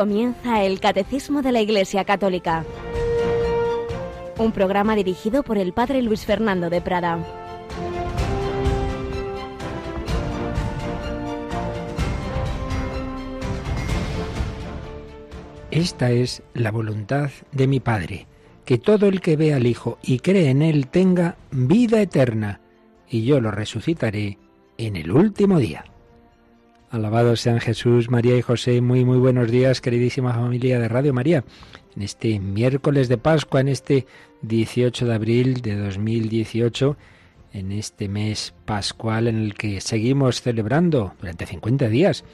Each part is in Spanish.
Comienza el Catecismo de la Iglesia Católica, un programa dirigido por el Padre Luis Fernando de Prada. Esta es la voluntad de mi Padre, que todo el que ve al Hijo y cree en Él tenga vida eterna, y yo lo resucitaré en el último día. Alabados sean Jesús, María y José. Muy, muy buenos días, queridísima familia de Radio María. En este miércoles de Pascua, en este 18 de abril de 2018, en este mes pascual en el que seguimos celebrando durante 50 días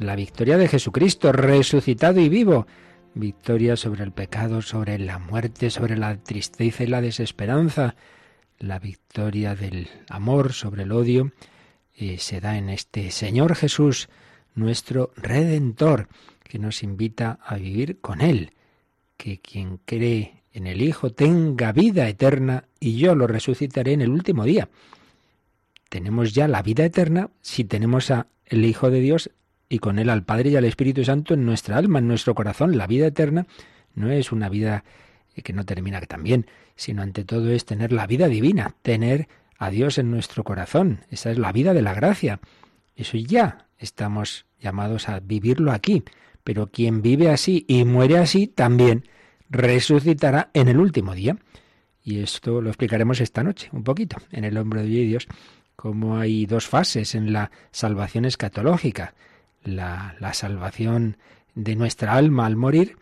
la victoria de Jesucristo, resucitado y vivo. Victoria sobre el pecado, sobre la muerte, sobre la tristeza y la desesperanza. La victoria del amor sobre el odio se da en este Señor Jesús, nuestro Redentor, que nos invita a vivir con Él, que quien cree en el Hijo tenga vida eterna y yo lo resucitaré en el último día. Tenemos ya la vida eterna si tenemos a el Hijo de Dios y con él al Padre y al Espíritu Santo en nuestra alma, en nuestro corazón. La vida eterna no es una vida que no termina también, sino ante todo es tener la vida divina, tener a Dios en nuestro corazón. Esa es la vida de la gracia. Eso ya estamos llamados a vivirlo aquí. Pero quien vive así y muere así también resucitará en el último día. Y esto lo explicaremos esta noche, un poquito, en el hombre de Dios, como hay dos fases en la salvación escatológica. La, la salvación de nuestra alma al morir,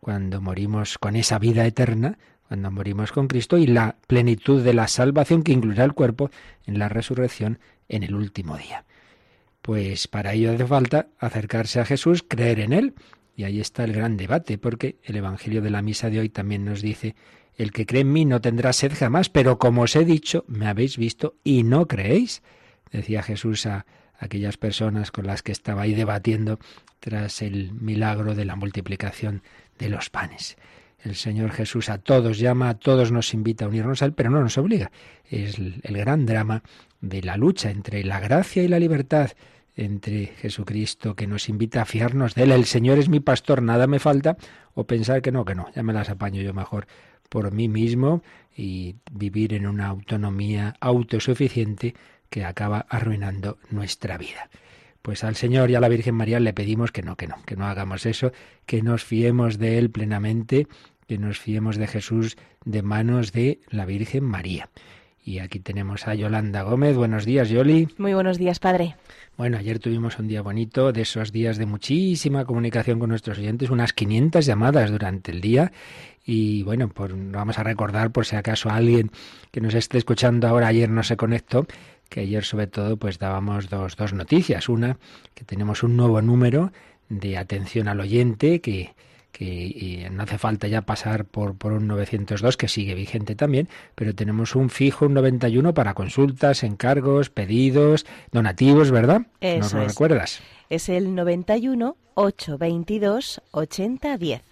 cuando morimos con esa vida eterna, cuando morimos con Cristo y la plenitud de la salvación que incluirá el cuerpo en la resurrección en el último día. Pues para ello hace falta acercarse a Jesús, creer en Él. Y ahí está el gran debate, porque el Evangelio de la Misa de hoy también nos dice, el que cree en mí no tendrá sed jamás, pero como os he dicho, me habéis visto y no creéis. Decía Jesús a aquellas personas con las que estaba ahí debatiendo tras el milagro de la multiplicación de los panes. El Señor Jesús a todos llama, a todos nos invita a unirnos a Él, pero no nos obliga. Es el, gran drama de la lucha entre la gracia y la libertad, entre Jesucristo que nos invita a fiarnos de Él. El Señor es mi pastor, nada me falta, o pensar que no, que no, ya me las apaño yo mejor por mí mismo y vivir en una autonomía autosuficiente que acaba arruinando nuestra vida. Pues al Señor y a la Virgen María le pedimos que no, que no, que no hagamos eso, que nos fiemos de Él plenamente que nos fiemos de Jesús de manos de la Virgen María. Y aquí tenemos a Yolanda Gómez. Buenos días, Yoli. Muy buenos días, padre. Bueno, ayer tuvimos un día bonito, de esos días de muchísima comunicación con nuestros oyentes, unas 500 llamadas durante el día. Y bueno, pues vamos a recordar por si acaso alguien que nos esté escuchando ahora, ayer no se conectó, que ayer sobre todo pues dábamos dos, dos noticias. Una, que tenemos un nuevo número de atención al oyente que que no hace falta ya pasar por, por un 902 que sigue vigente también, pero tenemos un fijo, un 91 para consultas, encargos, pedidos, donativos, ¿verdad? Eso ¿Nos lo recuerdas? Es el 91 822 8010.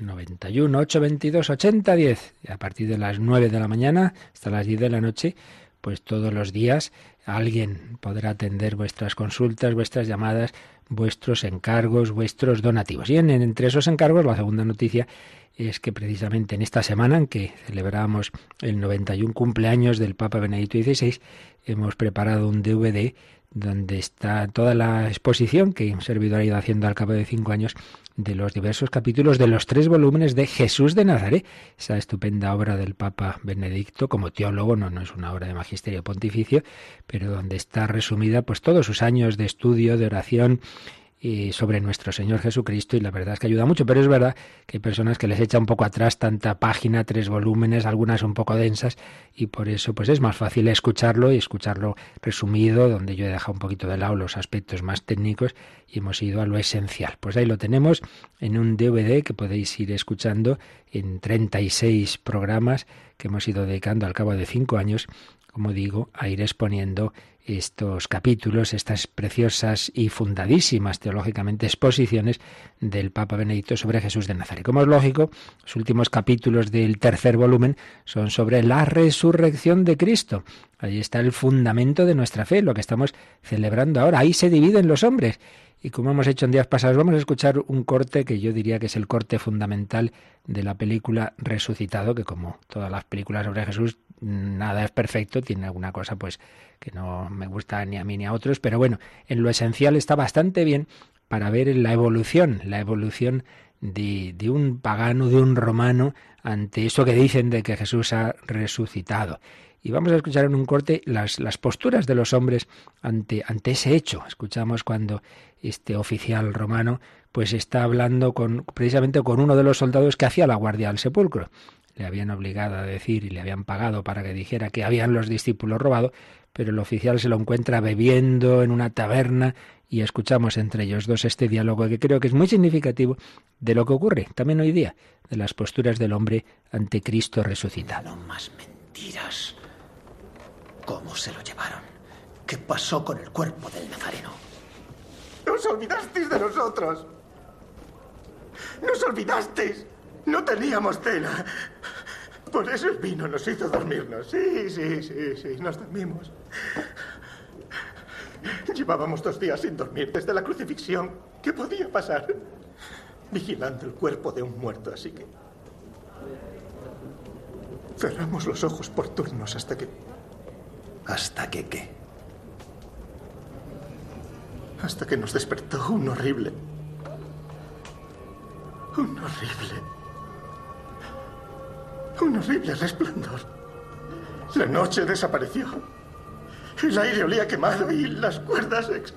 91 822 8010. Y a partir de las 9 de la mañana hasta las 10 de la noche, pues todos los días alguien podrá atender vuestras consultas, vuestras llamadas, vuestros encargos, vuestros donativos. Y en, entre esos encargos, la segunda noticia es que precisamente en esta semana en que celebramos el 91 cumpleaños del Papa Benedicto XVI, hemos preparado un DVD donde está toda la exposición que un servidor ha ido haciendo al cabo de cinco años de los diversos capítulos de los tres volúmenes de Jesús de Nazaret, esa estupenda obra del Papa Benedicto como teólogo, no, no es una obra de magisterio pontificio, pero donde está resumida pues todos sus años de estudio, de oración sobre nuestro Señor Jesucristo y la verdad es que ayuda mucho, pero es verdad que hay personas que les echa un poco atrás tanta página, tres volúmenes, algunas un poco densas y por eso pues es más fácil escucharlo y escucharlo resumido, donde yo he dejado un poquito de lado los aspectos más técnicos y hemos ido a lo esencial. Pues ahí lo tenemos en un DVD que podéis ir escuchando en 36 programas que hemos ido dedicando al cabo de cinco años, como digo, a ir exponiendo estos capítulos, estas preciosas y fundadísimas teológicamente exposiciones del Papa Benedicto sobre Jesús de Nazaret. Como es lógico, los últimos capítulos del tercer volumen son sobre la resurrección de Cristo. Ahí está el fundamento de nuestra fe, lo que estamos celebrando ahora. Ahí se dividen los hombres. Y como hemos hecho en días pasados, vamos a escuchar un corte que yo diría que es el corte fundamental de la película Resucitado, que como todas las películas sobre Jesús, nada es perfecto, tiene alguna cosa pues que no me gusta ni a mí ni a otros, pero bueno, en lo esencial está bastante bien para ver la evolución, la evolución de, de un pagano, de un romano, ante eso que dicen de que Jesús ha resucitado. Y vamos a escuchar en un corte las, las posturas de los hombres ante, ante ese hecho. Escuchamos cuando este oficial romano pues está hablando con, precisamente con uno de los soldados que hacía la guardia al sepulcro. Le habían obligado a decir y le habían pagado para que dijera que habían los discípulos robado, pero el oficial se lo encuentra bebiendo en una taberna y escuchamos entre ellos dos este diálogo que creo que es muy significativo de lo que ocurre también hoy día, de las posturas del hombre ante Cristo resucitado. No más mentiras. ¿Cómo se lo llevaron? ¿Qué pasó con el cuerpo del Nazareno? Nos olvidasteis de nosotros. Nos olvidasteis. No teníamos cena. Por eso el vino nos hizo dormirnos. Sí, sí, sí, sí, nos dormimos. Llevábamos dos días sin dormir desde la crucifixión. ¿Qué podía pasar? Vigilando el cuerpo de un muerto, así que... Cerramos los ojos por turnos hasta que... ¿Hasta que qué? Hasta que nos despertó un horrible... Un horrible... Un horrible resplandor. La noche desapareció. El aire olía quemado y las cuerdas ex-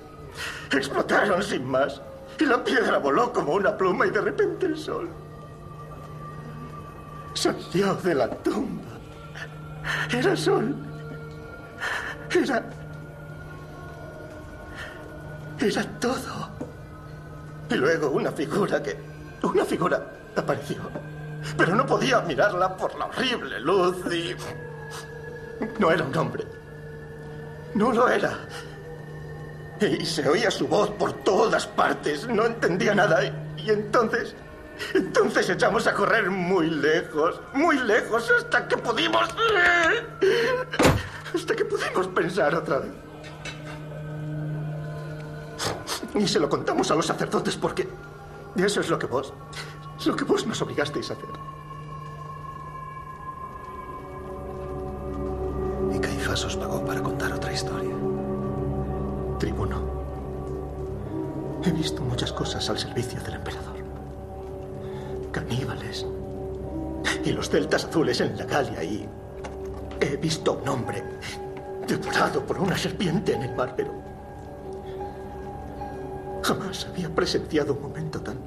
explotaron sin más. Y la piedra voló como una pluma y de repente el sol salió de la tumba. Era sol. Era... Era todo. Y luego una figura que... Una figura apareció. Pero no podía mirarla por la horrible luz y... No era un hombre. No lo era. Y se oía su voz por todas partes. No entendía nada. Y, entonces... Entonces echamos a correr muy lejos. Muy lejos hasta que pudimos... Hasta que pudimos pensar otra vez. Y se lo contamos a los sacerdotes porque... Eso es lo que vos... Lo que vos nos obligasteis a hacer. Y Caifás os pagó para contar otra historia. Tribuno. He visto muchas cosas al servicio del emperador. Caníbales. Y los celtas azules en la Galia y... He visto a un hombre devorado por una serpiente en el mar, pero... Jamás había presenciado un momento tan...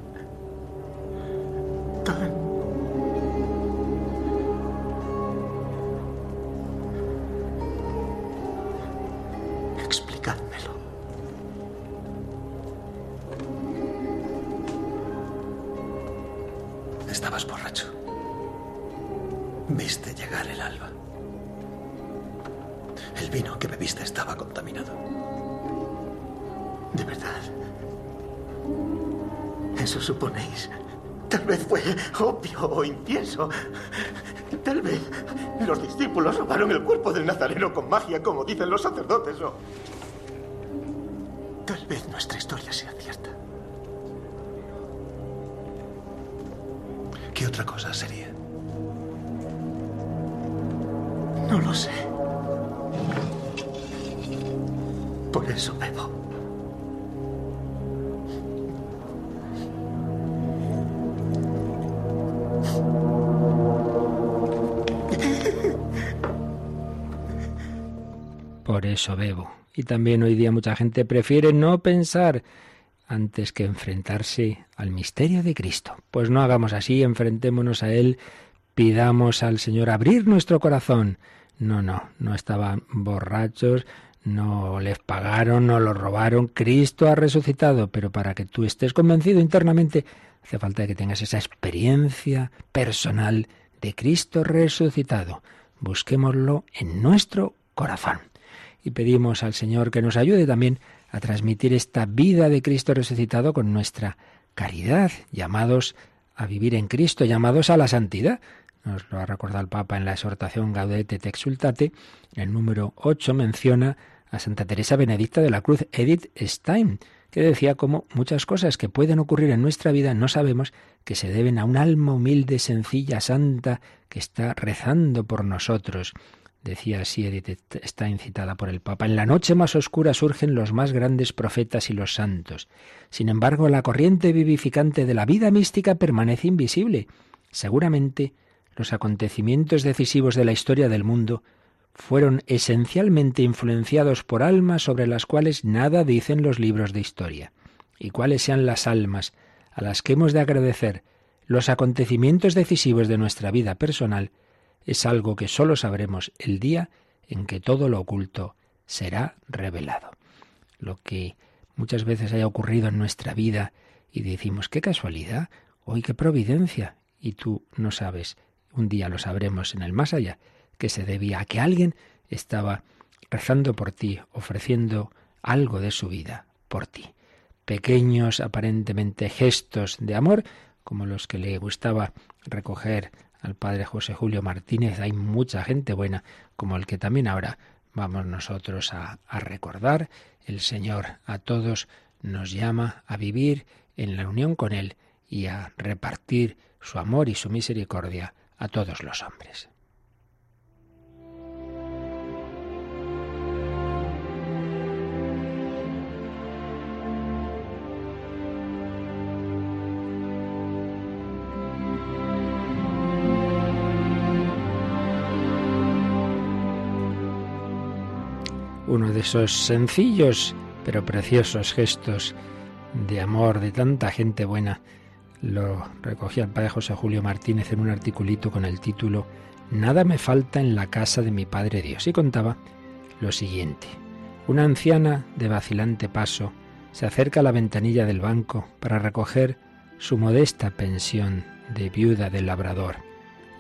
incienso. Tal vez los discípulos robaron el cuerpo del Nazareno con magia, como dicen los sacerdotes, o... Tal vez nuestra historia sea cierta. ¿Qué otra cosa sería? No lo sé. Por eso bebo. Eso bebo. Y también hoy día mucha gente prefiere no pensar antes que enfrentarse al misterio de Cristo. Pues no hagamos así, enfrentémonos a Él, pidamos al Señor abrir nuestro corazón. No, no, no estaban borrachos, no les pagaron, no los robaron. Cristo ha resucitado, pero para que tú estés convencido internamente, hace falta que tengas esa experiencia personal de Cristo resucitado. Busquémoslo en nuestro corazón. Y pedimos al Señor que nos ayude también a transmitir esta vida de Cristo resucitado con nuestra caridad, llamados a vivir en Cristo, llamados a la santidad. nos lo ha recordado el Papa en la exhortación Gaudete et Exultate, el número 8 menciona a Santa Teresa Benedicta de la Cruz, Edith Stein, que decía como muchas cosas que pueden ocurrir en nuestra vida no sabemos que se deben a un alma humilde, sencilla, santa, que está rezando por nosotros. Decía así Edith Stein citada por el Papa. En la noche más oscura surgen los más grandes profetas y los santos. Sin embargo, la corriente vivificante de la vida mística permanece invisible. Seguramente los acontecimientos decisivos de la historia del mundo fueron esencialmente influenciados por almas sobre las cuales nada dicen los libros de historia. Y cuáles sean las almas a las que hemos de agradecer los acontecimientos decisivos de nuestra vida personal, es algo que sólo sabremos el día en que todo lo oculto será revelado. Lo que muchas veces haya ocurrido en nuestra vida y decimos, qué casualidad, hoy qué providencia, y tú no sabes, un día lo sabremos en el más allá, que se debía a que alguien estaba rezando por ti, ofreciendo algo de su vida por ti. Pequeños, aparentemente gestos de amor, como los que le gustaba recoger al padre José Julio Martínez. Hay mucha gente buena, como el que también ahora vamos nosotros a, recordar. El Señor a todos nos llama a vivir en la unión con Él y a repartir su amor y su misericordia a todos los hombres. Uno de esos sencillos pero preciosos gestos de amor de tanta gente buena. Lo recogía el padre José Julio Martínez en un articulito con el título Nada me falta en la casa de mi Padre Dios. Y contaba lo siguiente. Una anciana de vacilante paso se acerca a la ventanilla del banco para recoger su modesta pensión de viuda del labrador.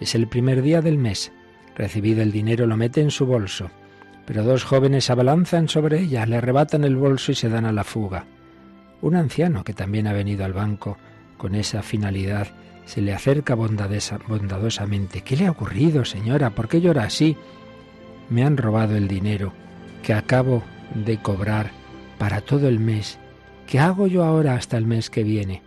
Es el primer día del mes. Recibido el dinero lo mete en su bolso pero dos jóvenes abalanzan sobre ella, le arrebatan el bolso y se dan a la fuga. Un anciano que también ha venido al banco con esa finalidad se le acerca bondadosamente. ¿Qué le ha ocurrido, señora? ¿Por qué llora así? Me han robado el dinero que acabo de cobrar para todo el mes. ¿Qué hago yo ahora hasta el mes que viene?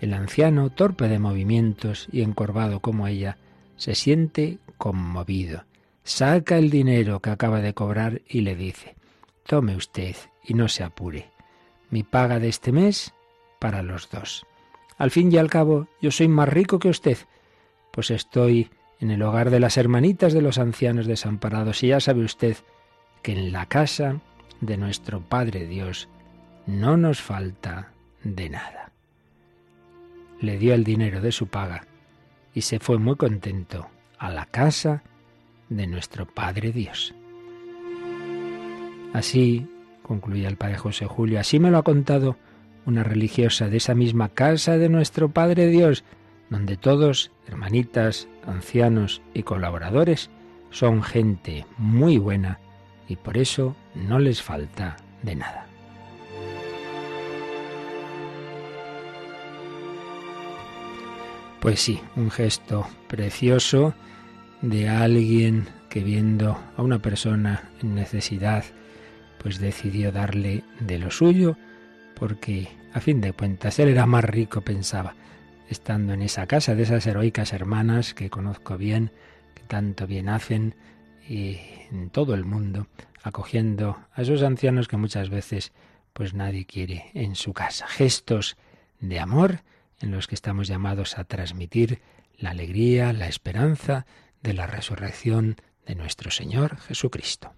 El anciano, torpe de movimientos y encorvado como ella, se siente conmovido saca el dinero que acaba de cobrar y le dice, tome usted y no se apure. Mi paga de este mes para los dos. Al fin y al cabo, yo soy más rico que usted, pues estoy en el hogar de las hermanitas de los ancianos desamparados y ya sabe usted que en la casa de nuestro Padre Dios no nos falta de nada. Le dio el dinero de su paga y se fue muy contento a la casa de nuestro Padre Dios. Así, concluía el Padre José Julio, así me lo ha contado una religiosa de esa misma casa de nuestro Padre Dios, donde todos, hermanitas, ancianos y colaboradores, son gente muy buena y por eso no les falta de nada. Pues sí, un gesto precioso de alguien que viendo a una persona en necesidad, pues decidió darle de lo suyo, porque a fin de cuentas él era más rico, pensaba, estando en esa casa de esas heroicas hermanas que conozco bien, que tanto bien hacen y en todo el mundo, acogiendo a esos ancianos que muchas veces pues nadie quiere en su casa. Gestos de amor en los que estamos llamados a transmitir la alegría, la esperanza de la resurrección de nuestro Señor Jesucristo.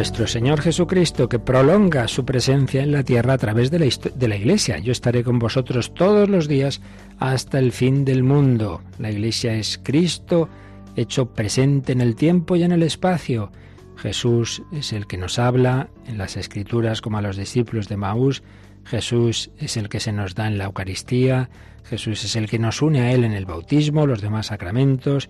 Nuestro Señor Jesucristo, que prolonga su presencia en la tierra a través de la, Iglesia. Yo estaré con vosotros todos los días hasta el fin del mundo. La Iglesia es Cristo hecho presente en el tiempo y en el espacio. Jesús es el que nos habla en las Escrituras como a los discípulos de Maús. Jesús es el que se nos da en la Eucaristía. Jesús es el que nos une a Él en el bautismo, los demás sacramentos.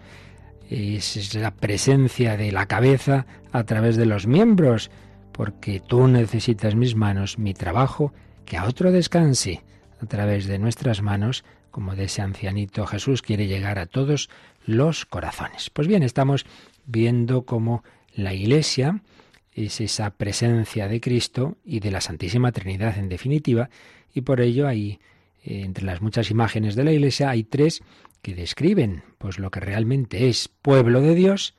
Es la presencia de la cabeza a través de los miembros, porque tú necesitas mis manos, mi trabajo, que a otro descanse. A través de nuestras manos como de ese ancianito Jesús quiere llegar a todos los corazones. Pues bien, estamos viendo cómo la Iglesia es esa presencia de Cristo y de la Santísima Trinidad en definitiva, y por ello hay eh, entre las muchas imágenes de la Iglesia hay tres que describen pues lo que realmente es pueblo de Dios,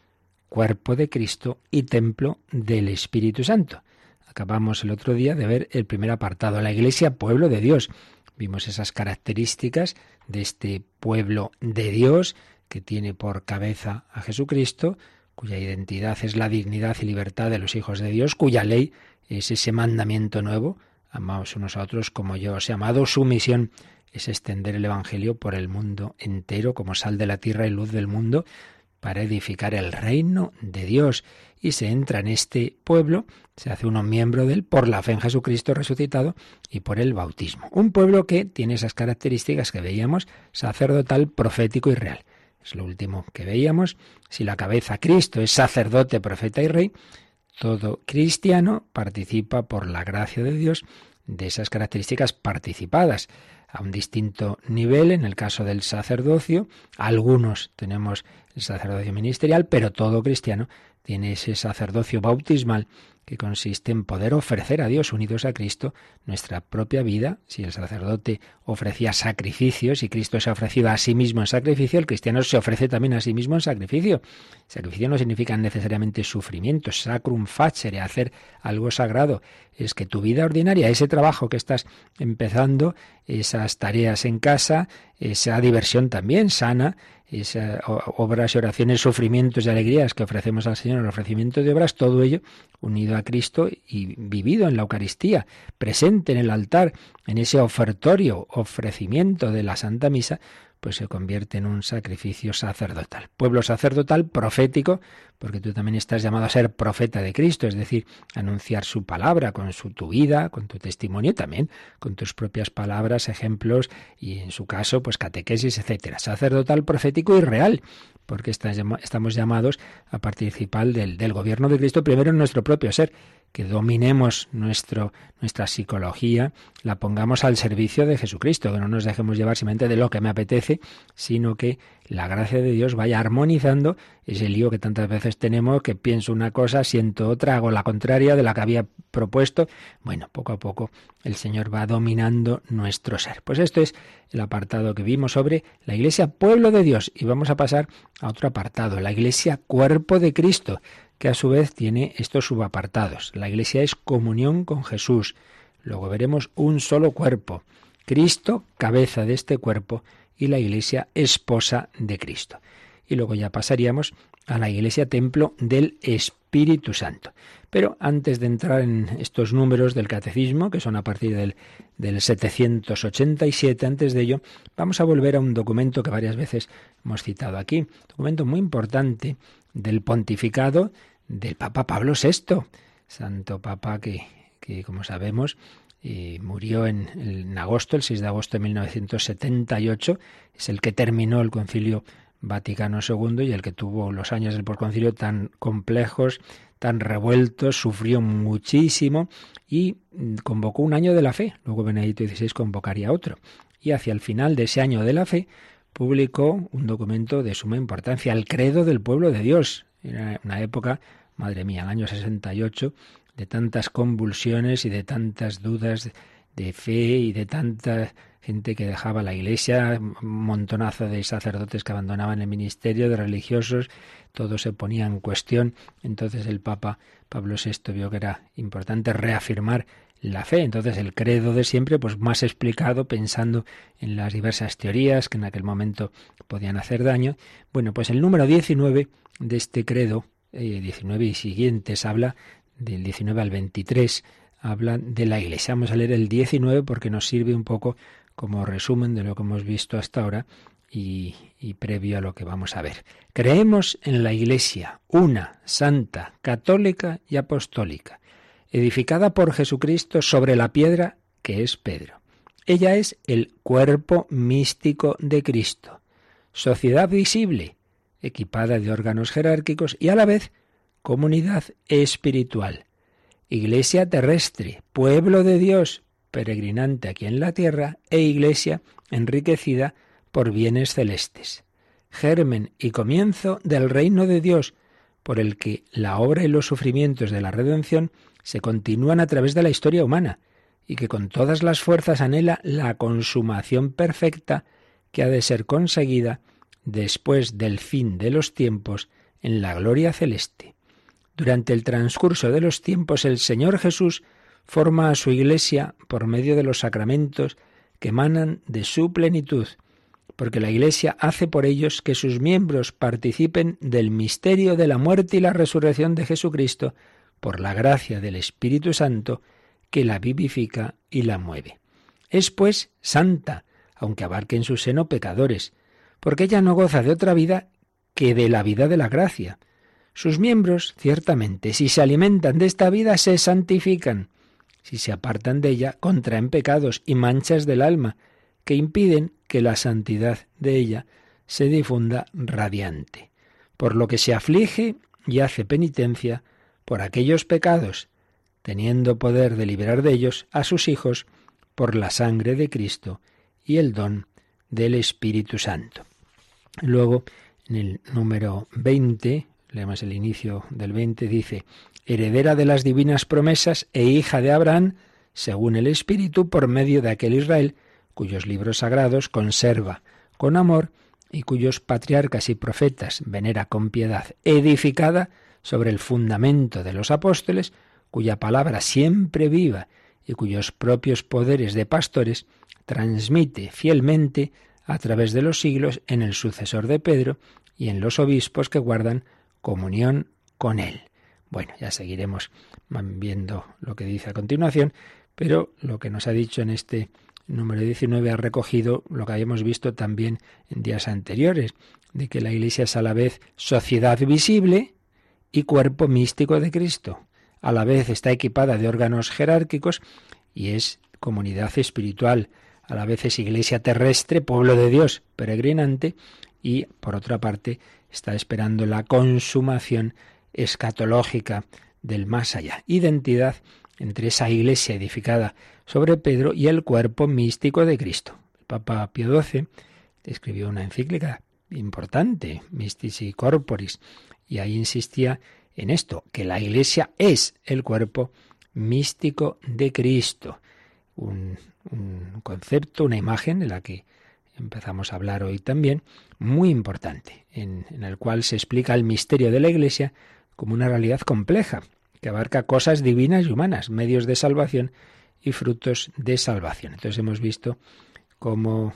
cuerpo de Cristo y templo del Espíritu Santo. Acabamos el otro día de ver el primer apartado, la Iglesia, pueblo de Dios. Vimos esas características de este pueblo de Dios que tiene por cabeza a Jesucristo, cuya identidad es la dignidad y libertad de los hijos de Dios, cuya ley es ese mandamiento nuevo, amaos unos a otros como yo os he amado, su misión es extender el Evangelio por el mundo entero como sal de la tierra y luz del mundo para edificar el reino de Dios y se entra en este pueblo, se hace uno miembro de él por la fe en Jesucristo resucitado y por el bautismo. Un pueblo que tiene esas características que veíamos, sacerdotal, profético y real. Es lo último que veíamos. Si la cabeza Cristo es sacerdote, profeta y rey, todo cristiano participa por la gracia de Dios de esas características participadas a un distinto nivel en el caso del sacerdocio. Algunos tenemos el sacerdocio ministerial, pero todo cristiano tiene ese sacerdocio bautismal que consiste en poder ofrecer a Dios unidos a Cristo nuestra propia vida. Si el sacerdote ofrecía sacrificios y Cristo se ha ofrecido a sí mismo en sacrificio, el cristiano se ofrece también a sí mismo en sacrificio. Sacrificio no significa necesariamente sufrimiento, sacrum facere, hacer algo sagrado. Es que tu vida ordinaria, ese trabajo que estás empezando, esas tareas en casa, esa diversión también sana, esas obras y oraciones, sufrimientos y alegrías que ofrecemos al Señor, el ofrecimiento de obras, todo ello unido a Cristo y vivido en la Eucaristía, presente en el altar, en ese ofertorio, ofrecimiento de la Santa Misa, pues se convierte en un sacrificio sacerdotal. Pueblo sacerdotal profético, porque tú también estás llamado a ser profeta de Cristo, es decir, anunciar su palabra con su tu vida, con tu testimonio, también con tus propias palabras, ejemplos y en su caso, pues catequesis, etcétera. Sacerdotal, profético y real, porque estamos llamados a participar del, del gobierno de Cristo primero en nuestro propio ser que dominemos nuestro, nuestra psicología, la pongamos al servicio de Jesucristo, que no nos dejemos llevar simplemente de lo que me apetece, sino que la gracia de Dios vaya armonizando ese lío que tantas veces tenemos, que pienso una cosa, siento otra, hago la contraria de la que había propuesto. Bueno, poco a poco el Señor va dominando nuestro ser. Pues esto es el apartado que vimos sobre la Iglesia, pueblo de Dios. Y vamos a pasar a otro apartado, la Iglesia, cuerpo de Cristo que a su vez tiene estos subapartados. La Iglesia es comunión con Jesús. Luego veremos un solo cuerpo. Cristo, cabeza de este cuerpo, y la Iglesia, esposa de Cristo. Y luego ya pasaríamos a la Iglesia, templo del Espíritu Santo. Pero antes de entrar en estos números del catecismo, que son a partir del, del 787, antes de ello, vamos a volver a un documento que varias veces hemos citado aquí, documento muy importante del pontificado del Papa Pablo VI, santo Papa que, que como sabemos, eh, murió en, agosto, el 6 de agosto de 1978, es el que terminó el concilio Vaticano II y el que tuvo los años del porconcilio tan complejos, tan revueltos, sufrió muchísimo y mm, convocó un año de la fe. Luego Benedicto XVI convocaría otro. Y hacia el final de ese año de la fe publicó un documento de suma importancia, el credo del pueblo de Dios. Era una época madre mía, el año 68, de tantas convulsiones y de tantas dudas de fe y de tanta gente que dejaba la iglesia, un montonazo de sacerdotes que abandonaban el ministerio, de religiosos, todo se ponía en cuestión. Entonces el Papa Pablo VI vio que era importante reafirmar la fe. Entonces el credo de siempre, pues más explicado, pensando en las diversas teorías que en aquel momento podían hacer daño. Bueno, pues el número 19 de este credo 19 eh, y siguientes habla del 19 al 23, habla de la Iglesia. Vamos a leer el 19 porque nos sirve un poco como resumen de lo que hemos visto hasta ahora y, y, previo a lo que vamos a ver. Creemos en la Iglesia, una, santa, católica y apostólica, edificada por Jesucristo sobre la piedra que es Pedro. Ella es el cuerpo místico de Cristo, sociedad visible, equipada de órganos jerárquicos y a la vez comunidad espiritual, iglesia terrestre, pueblo de Dios, peregrinante aquí en la tierra, e iglesia enriquecida por bienes celestes, germen y comienzo del reino de Dios, por el que la obra y los sufrimientos de la redención se continúan a través de la historia humana, y que con todas las fuerzas anhela la consumación perfecta que ha de ser conseguida después del fin de los tiempos en la gloria celeste. Durante el transcurso de los tiempos el Señor Jesús forma a su Iglesia por medio de los sacramentos que emanan de su plenitud, porque la Iglesia hace por ellos que sus miembros participen del misterio de la muerte y la resurrección de Jesucristo por la gracia del Espíritu Santo que la vivifica y la mueve. Es pues santa, aunque abarque en su seno pecadores, porque ella no goza de otra vida que de la vida de la gracia. Sus miembros, ciertamente, si se alimentan de esta vida, se santifican. Si se apartan de ella, contraen pecados y manchas del alma, que impiden que la santidad de ella se difunda radiante. Por lo que se aflige y hace penitencia por aquellos pecados, teniendo poder de liberar de ellos a sus hijos por la sangre de Cristo y el don del Espíritu Santo. Luego, en el número 20, leemos el inicio del 20, dice, heredera de las divinas promesas e hija de Abraham, según el Espíritu, por medio de aquel Israel, cuyos libros sagrados conserva con amor y cuyos patriarcas y profetas venera con piedad, edificada sobre el fundamento de los apóstoles, cuya palabra siempre viva y cuyos propios poderes de pastores transmite fielmente a través de los siglos en el sucesor de Pedro y en los obispos que guardan comunión con él. Bueno, ya seguiremos viendo lo que dice a continuación, pero lo que nos ha dicho en este número 19 ha recogido lo que habíamos visto también en días anteriores, de que la Iglesia es a la vez sociedad visible y cuerpo místico de Cristo. A la vez está equipada de órganos jerárquicos y es comunidad espiritual, a la vez es iglesia terrestre, pueblo de Dios, peregrinante, y por otra parte está esperando la consumación escatológica del más allá. Identidad entre esa iglesia edificada sobre Pedro y el cuerpo místico de Cristo. El Papa Pío XII escribió una encíclica importante, Mystici Corporis, y ahí insistía en esto, que la iglesia es el cuerpo místico de Cristo. Un, concepto, una imagen de la que empezamos a hablar hoy también, muy importante, en, en, el cual se explica el misterio de la Iglesia como una realidad compleja, que abarca cosas divinas y humanas, medios de salvación y frutos de salvación. Entonces hemos visto cómo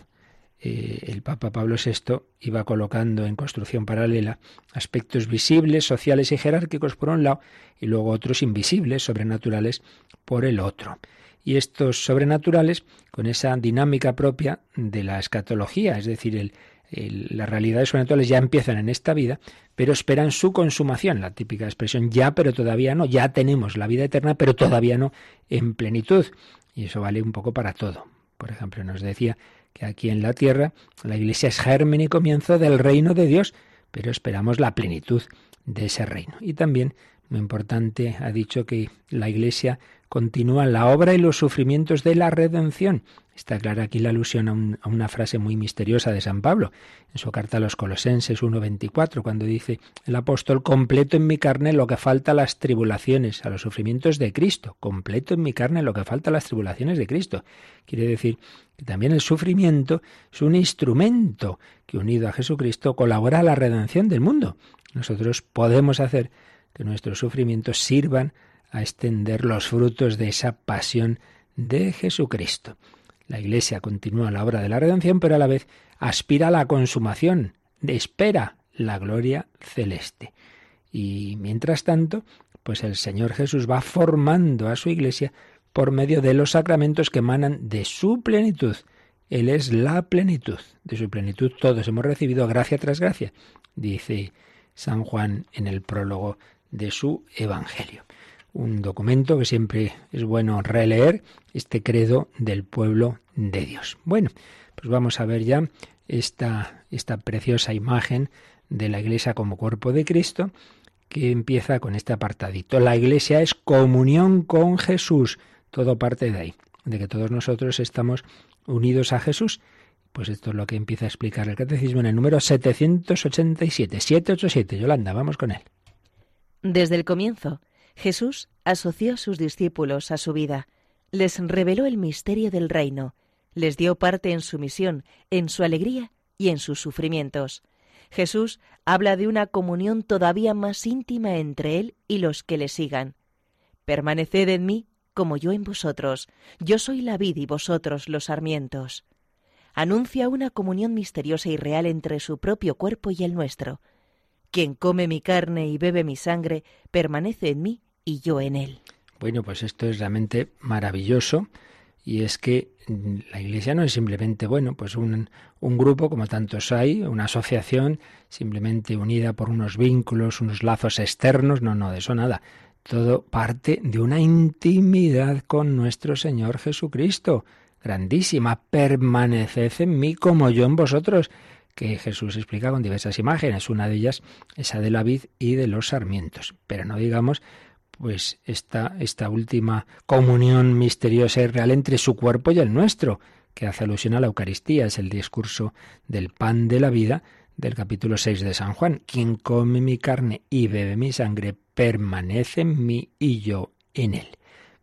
eh, el Papa Pablo VI iba colocando en construcción paralela aspectos visibles, sociales y jerárquicos por un lado, y luego otros invisibles, sobrenaturales, por el otro y estos sobrenaturales con esa dinámica propia de la escatología, es decir, las realidades sobrenaturales ya empiezan en esta vida, pero esperan su consumación, la típica expresión ya, pero todavía no, ya tenemos la vida eterna, pero todavía no en plenitud. Y eso vale un poco para todo. Por ejemplo, nos decía que aquí en la tierra la Iglesia es germen y comienzo del reino de Dios, pero esperamos la plenitud de ese reino. Y también, muy importante, ha dicho que la Iglesia continúa la obra y los sufrimientos de la redención. Está clara aquí la alusión a, una frase muy misteriosa de San Pablo en su carta a los Colosenses 1.24, cuando dice el apóstol, completo en mi carne lo que falta a las tribulaciones, a los sufrimientos de Cristo, completo en mi carne lo que falta a las tribulaciones de Cristo. Quiere decir que también el sufrimiento es un instrumento que unido a Jesucristo colabora a la redención del mundo. Nosotros podemos hacer que nuestros sufrimientos sirvan a extender los frutos de esa pasión de Jesucristo. La Iglesia continúa la obra de la redención, pero a la vez aspira a la consumación, espera la gloria celeste. Y mientras tanto, pues el Señor Jesús va formando a su Iglesia por medio de los sacramentos que emanan de su plenitud Él es la plenitud. De su plenitud todos hemos recibido gracia tras gracia, dice San Juan en el prólogo de su Evangelio. Un documento que siempre es bueno releer, este credo del pueblo de Dios. Bueno, pues vamos a ver ya esta, esta preciosa imagen de la Iglesia como cuerpo de Cristo, que empieza con este apartadito. La Iglesia es comunión con Jesús. Todo parte de ahí, de que todos nosotros estamos unidos a Jesús. Pues esto es lo que empieza a explicar el Catecismo en el número 787. 787. Yolanda, vamos con él. Desde el comienzo, Jesús asoció a sus discípulos a su vida, les reveló el misterio del reino, les dio parte en su misión, en su alegría y en sus sufrimientos. Jesús habla de una comunión todavía más íntima entre Él y los que le sigan. Permaneced en mí como yo en vosotros. Yo soy la vid y vosotros los sarmientos. Anuncia una comunión misteriosa y real entre su propio cuerpo y el nuestro. Quien come mi carne y bebe mi sangre, permanece en mí y yo en él. Bueno, pues esto es realmente maravilloso y es que la Iglesia no es simplemente, bueno, pues un, un, grupo como tantos hay, una asociación simplemente unida por unos vínculos, unos lazos externos, no, no, de eso nada. Todo parte de una intimidad con nuestro Señor Jesucristo, grandísima. Permaneced en mí como yo en vosotros, que Jesús explica con diversas imágenes, una de ellas esa de la vid y de los sarmientos. Pero no digamos pues esta, esta última comunión misteriosa y real entre su cuerpo y el nuestro, que hace alusión a la Eucaristía, es el discurso del pan de la vida del capítulo 6 de San Juan. Quien come mi carne y bebe mi sangre permanece en mí y yo en él.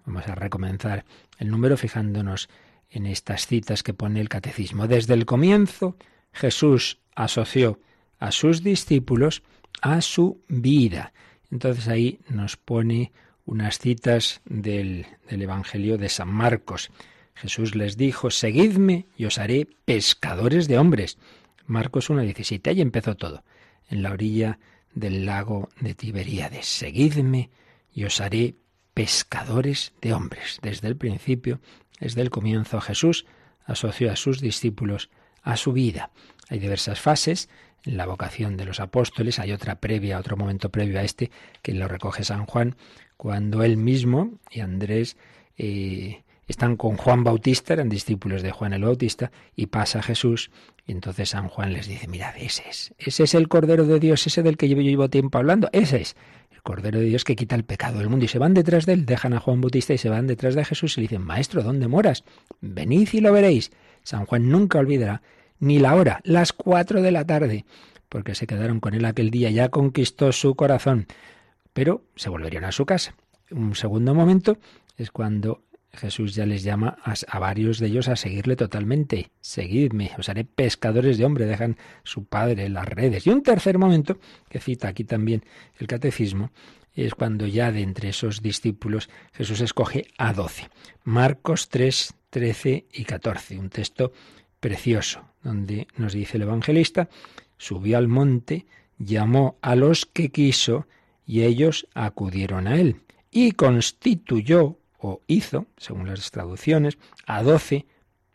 Vamos a recomenzar el número fijándonos en estas citas que pone el catecismo. Desde el comienzo, Jesús asoció a sus discípulos a su vida. Entonces ahí nos pone unas citas del, del, Evangelio de San Marcos. Jesús les dijo, Seguidme y os haré pescadores de hombres. Marcos 1.17, ahí empezó todo, en la orilla del lago de Tiberíades. Seguidme y os haré pescadores de hombres. Desde el principio, desde el comienzo, Jesús asoció a sus discípulos a su vida. Hay diversas fases la vocación de los apóstoles. Hay otra previa, otro momento previo a este, que lo recoge San Juan, cuando él mismo y Andrés eh, están con Juan Bautista, eran discípulos de Juan el Bautista, y pasa Jesús, y entonces San Juan les dice, mirad, ese es, ese es el Cordero de Dios, ese del que yo llevo tiempo hablando, ese es el Cordero de Dios que quita el pecado del mundo. Y se van detrás de él, dejan a Juan Bautista y se van detrás de Jesús y le dicen, Maestro, ¿dónde moras? Venid y lo veréis. San Juan nunca olvidará ni la hora, las cuatro de la tarde, porque se quedaron con él aquel día, ya conquistó su corazón, pero se volverían a su casa. Un segundo momento es cuando Jesús ya les llama a, varios de ellos a seguirle totalmente. Seguidme, os haré pescadores de hombre, dejan su padre las redes. Y un tercer momento, que cita aquí también el catecismo, es cuando ya de entre esos discípulos Jesús escoge a doce. Marcos 3, 13 y 14, un texto precioso, donde nos dice el evangelista, subió al monte, llamó a los que quiso, y ellos acudieron a él, y constituyó o hizo, según las traducciones, a doce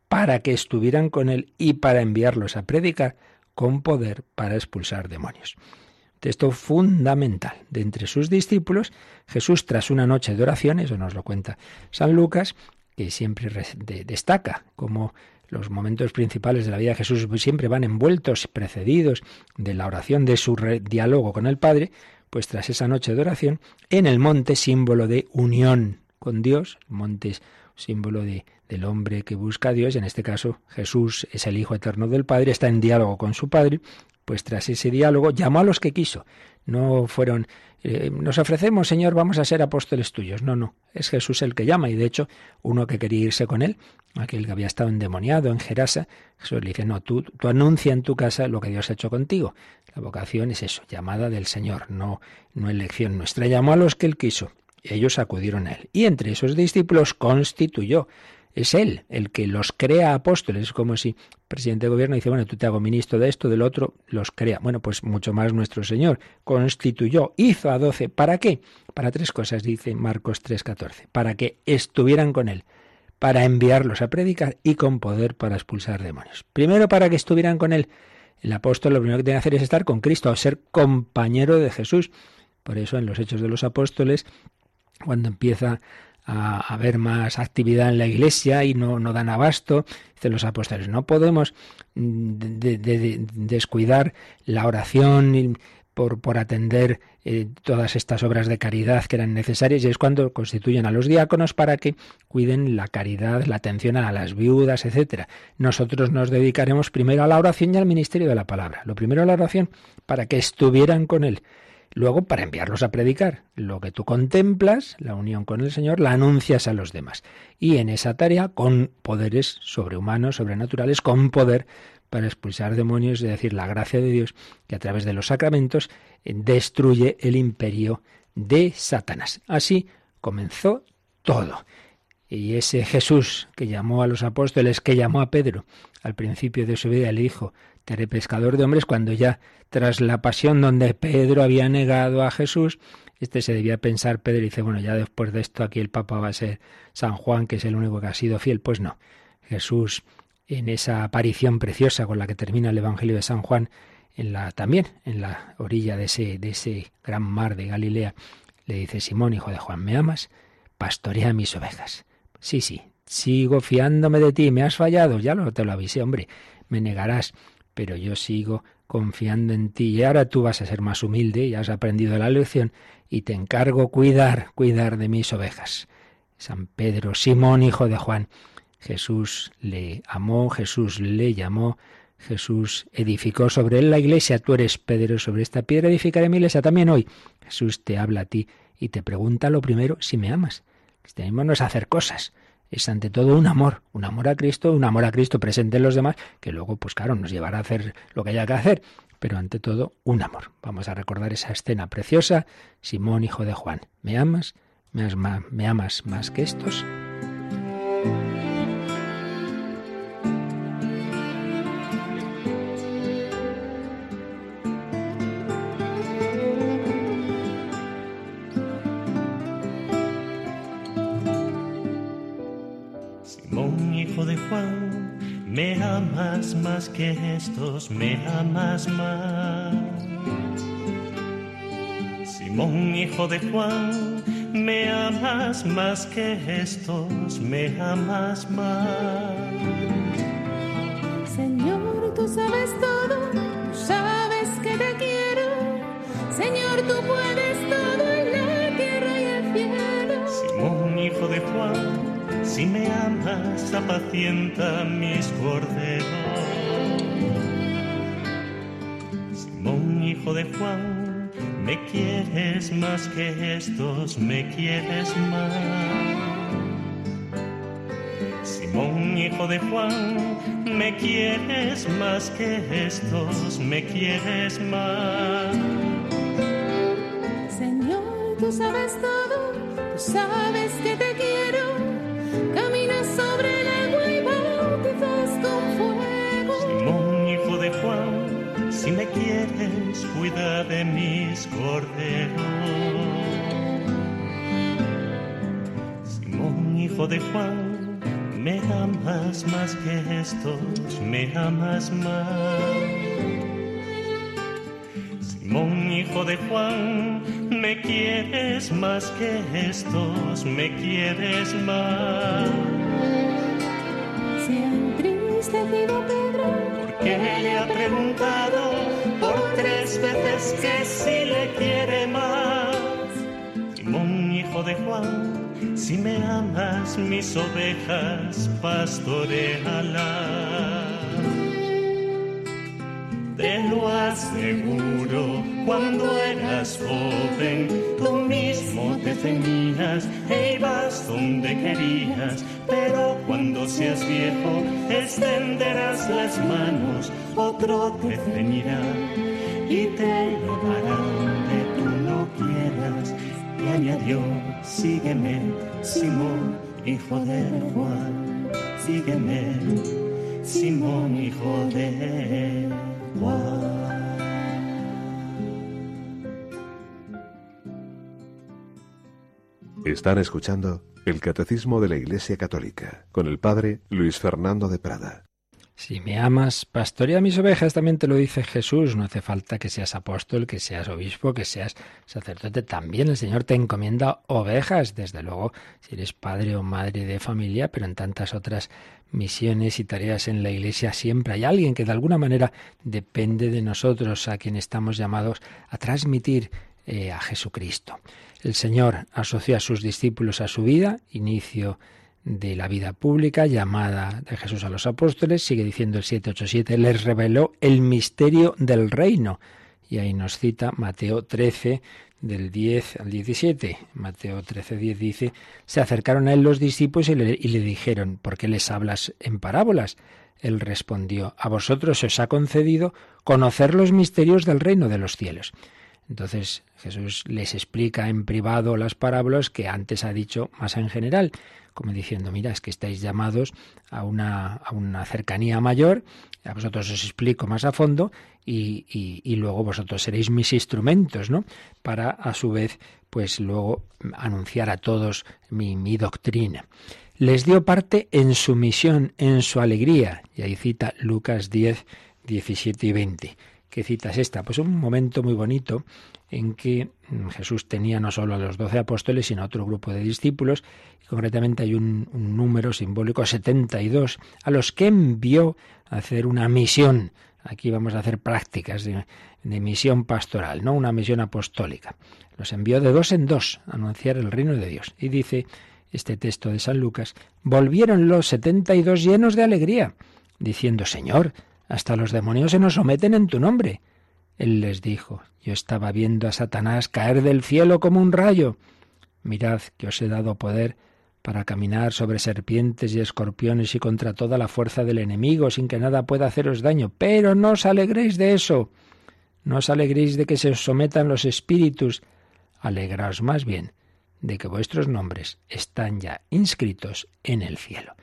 para que estuvieran con él y para enviarlos a predicar con poder para expulsar demonios. Texto fundamental. De entre sus discípulos, Jesús, tras una noche de oración, eso nos lo cuenta San Lucas, que siempre destaca como los momentos principales de la vida de Jesús siempre van envueltos, precedidos de la oración, de su diálogo con el Padre, pues tras esa noche de oración, en el monte símbolo de unión con Dios, el monte es símbolo de, del hombre que busca a Dios, en este caso Jesús es el Hijo eterno del Padre, está en diálogo con su Padre, pues tras ese diálogo llamó a los que quiso. No fueron, eh, nos ofrecemos, Señor, vamos a ser apóstoles tuyos. No, no, es Jesús el que llama. Y de hecho, uno que quería irse con él, aquel que había estado endemoniado en Gerasa, Jesús le dice, no, tú, tú anuncia en tu casa lo que Dios ha hecho contigo. La vocación es eso, llamada del Señor, no, no elección nuestra. Llamó a los que él quiso. Ellos acudieron a él. Y entre esos discípulos constituyó es Él el que los crea apóstoles. Es como si el presidente de gobierno dice, bueno, tú te hago ministro de esto, del otro, los crea. Bueno, pues mucho más nuestro Señor constituyó, hizo a doce. ¿Para qué? Para tres cosas, dice Marcos 3:14. Para que estuvieran con Él, para enviarlos a predicar y con poder para expulsar demonios. Primero para que estuvieran con él. El apóstol lo primero que tiene que hacer es estar con Cristo, ser compañero de Jesús. Por eso en los Hechos de los Apóstoles, cuando empieza a haber más actividad en la iglesia y no, no dan abasto, dicen los apóstoles, no podemos mm, descuidar la oración por, por atender eh, todas estas obras de caridad que eran necesarias y es cuando constituyen a los diáconos para que cuiden la caridad, la atención a las viudas, etcétera. Nosotros nos dedicaremos primero a la oración y al ministerio de la palabra. Lo primero a la oración para que estuvieran con él Luego, para enviarlos a predicar, lo que tú contemplas, la unión con el Señor, la anuncias a los demás. Y en esa tarea, con poderes sobrehumanos, sobrenaturales, con poder para expulsar demonios, es decir, la gracia de Dios, que a través de los sacramentos eh, destruye el imperio de Satanás. Así comenzó todo. Y ese Jesús que llamó a los apóstoles, que llamó a Pedro al principio de su vida, le dijo, te pescador de hombres, cuando ya tras la pasión donde Pedro había negado a Jesús, este se debía pensar, Pedro dice, bueno, ya después de esto aquí el Papa va a ser San Juan, que es el único que ha sido fiel. Pues no, Jesús en esa aparición preciosa con la que termina el Evangelio de San Juan, en la, también en la orilla de ese, de ese gran mar de Galilea, le dice, Simón, hijo de Juan, ¿me amas? Pastorea mis ovejas. Sí, sí, sigo fiándome de ti, me has fallado, ya lo, te lo avisé, hombre, me negarás, pero yo sigo confiando en ti y ahora tú vas a ser más humilde, ya has aprendido la lección y te encargo cuidar, cuidar de mis ovejas. San Pedro, Simón, hijo de Juan, Jesús le amó, Jesús le llamó, Jesús edificó sobre él la iglesia, tú eres Pedro, sobre esta piedra edificaré mi iglesia también hoy. Jesús te habla a ti y te pregunta lo primero si me amas. Cristianismo no es hacer cosas, es ante todo un amor, un amor a Cristo, un amor a Cristo presente en los demás, que luego, pues claro, nos llevará a hacer lo que haya que hacer, pero ante todo un amor. Vamos a recordar esa escena preciosa, Simón, hijo de Juan, ¿me amas? ¿Me, me amas más que estos? Amas más que estos, me amas más. Simón, hijo de Juan, me amas más que estos, me amas más. Señor, tú sabes todo, sabes que te quiero. Señor, tú puedes todo en la tierra y el cielo. Simón, hijo de Juan si me amas, apacienta mis corderos. Simón, hijo de Juan, me quieres más que estos, me quieres más. Simón, hijo de Juan, me quieres más que estos, me quieres más. Señor, tú sabes todo, tú sabes que te cuida de mis corderos. Simón, hijo de Juan, me amas más que estos, me amas más. Simón, hijo de Juan, me quieres más que estos, me quieres más. Se ha entristecido Pedro, porque le ha preguntado veces que si le quiere más. Simón, hijo de Juan, si me amas, mis ovejas pastorealas. Te lo aseguro, cuando eras joven, tú mismo te ceñías e ibas donde querías. Pero cuando seas viejo, extenderás las manos, otro te ceñirá y te llevará donde tú no quieras. Y añadió, sígueme, Simón, hijo de Juan, sígueme, Simón, hijo de están escuchando El Catecismo de la Iglesia Católica, con el Padre Luis Fernando de Prada. Si me amas, pastorea mis ovejas, también te lo dice Jesús. No hace falta que seas apóstol, que seas obispo, que seas sacerdote. También el Señor te encomienda ovejas, desde luego, si eres padre o madre de familia, pero en tantas otras misiones y tareas en la Iglesia siempre hay alguien que de alguna manera depende de nosotros, a quien estamos llamados a transmitir eh, a Jesucristo. El Señor asoció a sus discípulos a su vida, inicio de la vida pública, llamada de Jesús a los apóstoles, sigue diciendo el 787, les reveló el misterio del reino. Y ahí nos cita Mateo 13, del 10 al 17. Mateo 13, 10 dice, se acercaron a él los discípulos y le, y le dijeron, ¿por qué les hablas en parábolas? Él respondió, a vosotros os ha concedido conocer los misterios del reino de los cielos. Entonces Jesús les explica en privado las parábolas que antes ha dicho más en general como diciendo, mira, es que estáis llamados a una, a una cercanía mayor, a vosotros os explico más a fondo y, y, luego vosotros seréis mis instrumentos, ¿no? Para a su vez, pues luego anunciar a todos mi, mi doctrina. Les dio parte en su misión, en su alegría. Y ahí cita Lucas 10, 17 y 20. ¿Qué cita es esta? Pues un momento muy bonito en que mm, Jesús tenía no solo a los doce apóstoles, sino a otro grupo de discípulos, y concretamente hay un, número simbólico 72, a los que envió a hacer una misión. Aquí vamos a hacer prácticas de, de misión pastoral, no una misión apostólica. Los envió de dos en dos a anunciar el reino de Dios. Y dice este texto de San Lucas, volvieron los setenta y dos llenos de alegría, diciendo, Señor, hasta los demonios se nos someten en tu nombre. Él les dijo, yo estaba viendo a Satanás caer del cielo como un rayo. Mirad que os he dado poder para caminar sobre serpientes y escorpiones y contra toda la fuerza del enemigo, sin que nada pueda haceros daño. Pero no os alegréis de eso. No os alegréis de que se os sometan los espíritus. Alegraos más bien de que vuestros nombres están ya inscritos en el cielo.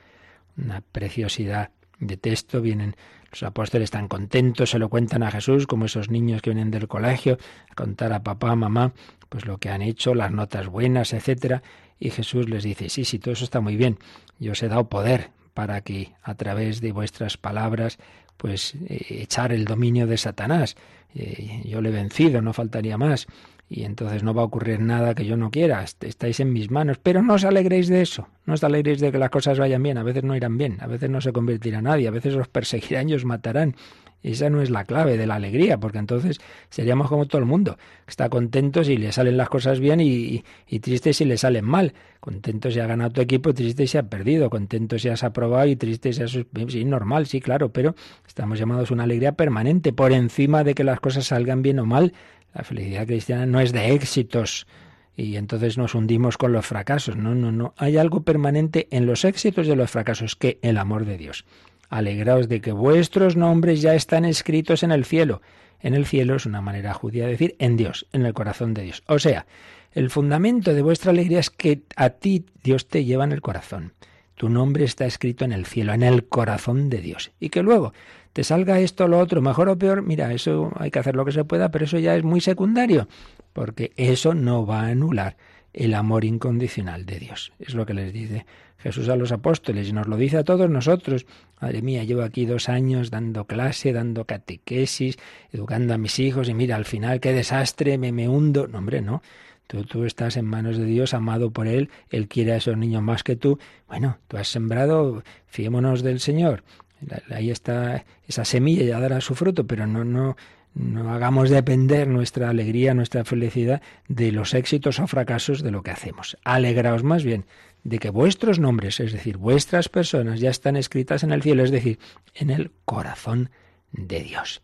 Una preciosidad de texto vienen los apóstoles están contentos, se lo cuentan a Jesús, como esos niños que vienen del colegio a contar a papá, mamá, pues lo que han hecho, las notas buenas, etcétera. Y Jesús les dice, sí, sí, todo eso está muy bien. Yo os he dado poder para que a través de vuestras palabras, pues eh, echar el dominio de Satanás. Eh, yo le he vencido, no faltaría más y entonces no va a ocurrir nada que yo no quiera, estáis en mis manos, pero no os alegréis de eso, no os alegréis de que las cosas vayan bien, a veces no irán bien, a veces no se convertirá nadie, a veces os perseguirán y os matarán. Esa no es la clave de la alegría, porque entonces seríamos como todo el mundo, que está contento si le salen las cosas bien y, triste si le salen mal. Contento si ha ganado tu equipo, triste si ha perdido. Contento si has aprobado y triste si has... Sí, normal, sí, claro, pero estamos llamados a una alegría permanente, por encima de que las cosas salgan bien o mal. La felicidad cristiana no es de éxitos y entonces nos hundimos con los fracasos. No, no, no. Hay algo permanente en los éxitos de los fracasos, que el amor de Dios. Alegraos de que vuestros nombres ya están escritos en el cielo. En el cielo es una manera judía de decir en Dios, en el corazón de Dios. O sea, el fundamento de vuestra alegría es que a ti Dios te lleva en el corazón. Tu nombre está escrito en el cielo, en el corazón de Dios. Y que luego te salga esto o lo otro, mejor o peor, mira, eso hay que hacer lo que se pueda, pero eso ya es muy secundario, porque eso no va a anular el amor incondicional de Dios. Es lo que les dice Jesús a los apóstoles y nos lo dice a todos nosotros. Madre mía, llevo aquí dos años dando clase, dando catequesis, educando a mis hijos y mira, al final qué desastre, me, hundo. No, hombre, no. Tú, estás en manos de Dios, amado por Él, Él quiere a esos niños más que tú. Bueno, tú has sembrado, fiémonos del Señor. Ahí está esa semilla, ya dará su fruto, pero no, no, no hagamos depender nuestra alegría, nuestra felicidad de los éxitos o fracasos de lo que hacemos. Alegraos más bien de que vuestros nombres, es decir, vuestras personas, ya están escritas en el cielo, es decir, en el corazón de Dios.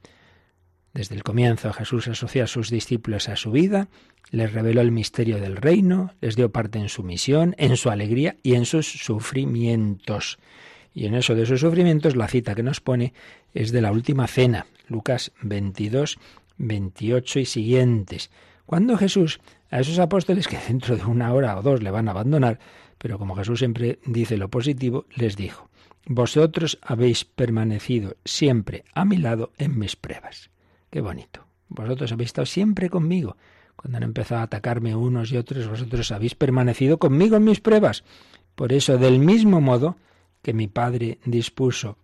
Desde el comienzo Jesús asoció a sus discípulos a su vida, les reveló el misterio del reino, les dio parte en su misión, en su alegría y en sus sufrimientos. Y en eso de sus sufrimientos, la cita que nos pone es de la última cena, Lucas 22, 28 y siguientes. Cuando Jesús a esos apóstoles que dentro de una hora o dos le van a abandonar, pero como Jesús siempre dice lo positivo, les dijo, Vosotros habéis permanecido siempre a mi lado en mis pruebas. Qué bonito. Vosotros habéis estado siempre conmigo cuando han empezado a atacarme unos y otros, vosotros habéis permanecido conmigo en mis pruebas. Por eso, del mismo modo que mi Padre dispuso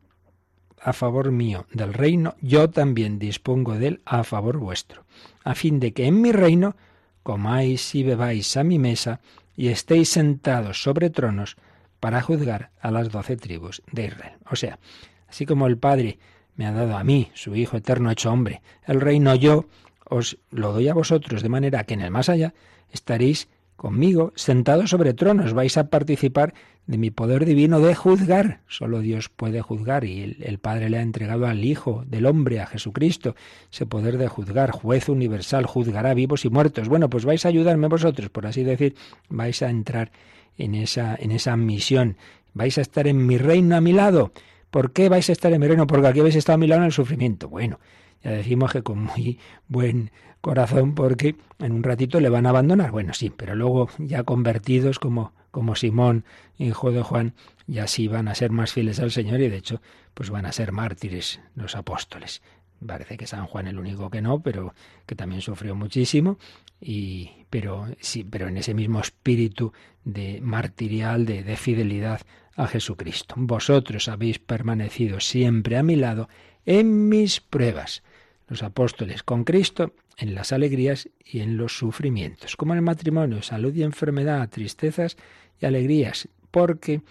a favor mío del reino, yo también dispongo de él a favor vuestro, a fin de que en mi reino comáis y bebáis a mi mesa y estéis sentados sobre tronos para juzgar a las doce tribus de Israel. O sea, así como el Padre me ha dado a mí, su Hijo eterno hecho hombre, el reino yo os lo doy a vosotros, de manera que en el más allá estaréis conmigo, sentados sobre tronos, vais a participar de mi poder divino de juzgar. Solo Dios puede juzgar y el, Padre le ha entregado al Hijo del hombre, a Jesucristo, ese poder de juzgar, juez universal, juzgará vivos y muertos. Bueno, pues vais a ayudarme vosotros, por así decir, vais a entrar en esa, en esa misión, vais a estar en mi reino a mi lado. ¿Por qué vais a estar en mi reino? Porque aquí habéis estado a mi lado en el sufrimiento. Bueno, ya decimos que con muy buen corazón porque en un ratito le van a abandonar. Bueno, sí, pero luego ya convertidos como, como Simón, hijo de Juan, ya sí van a ser más fieles al Señor y de hecho pues van a ser mártires los apóstoles. Parece que San Juan el único que no, pero que también sufrió muchísimo y pero sí, pero en ese mismo espíritu de martirial de, de fidelidad a Jesucristo. Vosotros habéis permanecido siempre a mi lado en mis pruebas. Los apóstoles con Cristo en las alegrías y en los sufrimientos, como en el matrimonio, salud y enfermedad, tristezas y alegrías, porque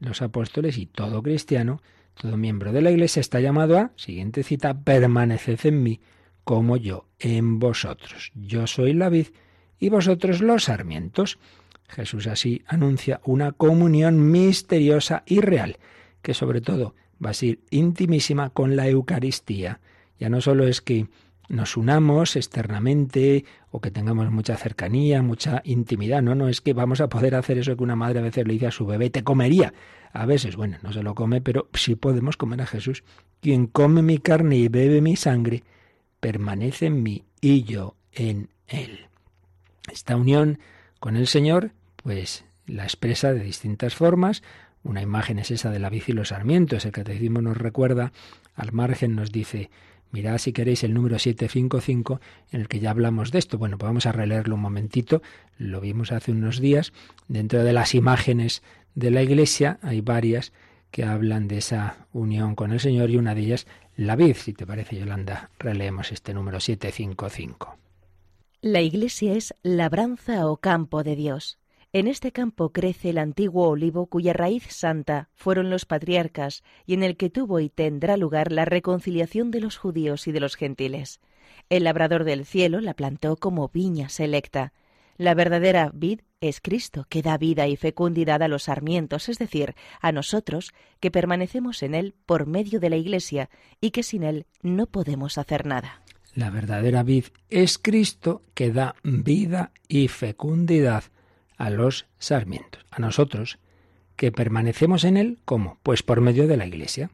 los apóstoles y todo cristiano, todo miembro de la Iglesia está llamado a, siguiente cita, permaneced en mí como yo en vosotros. Yo soy la vid y vosotros los sarmientos. Jesús así anuncia una comunión misteriosa y real, que sobre todo va a ser intimísima con la Eucaristía. Ya no solo es que nos unamos externamente o que tengamos mucha cercanía, mucha intimidad. No, no, es que vamos a poder hacer eso que una madre a veces le dice a su bebé, te comería. A veces, bueno, no se lo come, pero sí podemos comer a Jesús. Quien come mi carne y bebe mi sangre, permanece en mí y yo en él. Esta unión con el Señor, pues la expresa de distintas formas. Una imagen es esa de la bici y los sarmientos. El catecismo nos recuerda, al margen nos dice, Mirad si queréis el número 755 en el que ya hablamos de esto. Bueno, pues vamos a releerlo un momentito. Lo vimos hace unos días. Dentro de las imágenes de la iglesia hay varias que hablan de esa unión con el Señor y una de ellas la vid. Si te parece, Yolanda, releemos este número 755. La iglesia es labranza o campo de Dios. En este campo crece el antiguo olivo cuya raíz santa fueron los patriarcas y en el que tuvo y tendrá lugar la reconciliación de los judíos y de los gentiles. El labrador del cielo la plantó como viña selecta. La verdadera vid es Cristo, que da vida y fecundidad a los sarmientos, es decir, a nosotros, que permanecemos en Él por medio de la Iglesia y que sin Él no podemos hacer nada. La verdadera vid es Cristo, que da vida y fecundidad a los sarmientos, a nosotros, que permanecemos en él, ¿cómo? Pues por medio de la iglesia.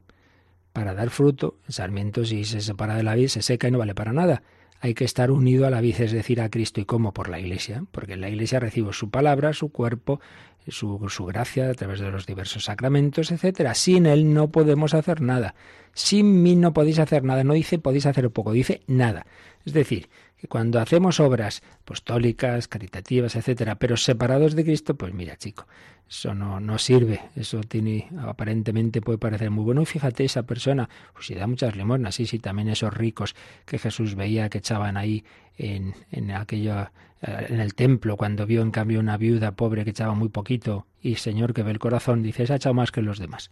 Para dar fruto, el sarmiento si se separa de la vid se seca y no vale para nada. Hay que estar unido a la vid, es decir, a Cristo. ¿Y cómo? Por la iglesia. Porque en la iglesia recibo su palabra, su cuerpo, su, su gracia a través de los diversos sacramentos, etcétera. Sin él no podemos hacer nada. Sin mí no podéis hacer nada. No dice podéis hacer poco, dice nada. Es decir, cuando hacemos obras apostólicas, caritativas, etcétera, pero separados de Cristo, pues mira, chico, eso no, no sirve. Eso tiene, aparentemente puede parecer muy bueno. Y fíjate, esa persona, pues si da muchas limosnas, sí, sí, también esos ricos que Jesús veía que echaban ahí en, en aquello, en el templo, cuando vio en cambio una viuda pobre que echaba muy poquito, y Señor que ve el corazón, dice, esa ha echado más que los demás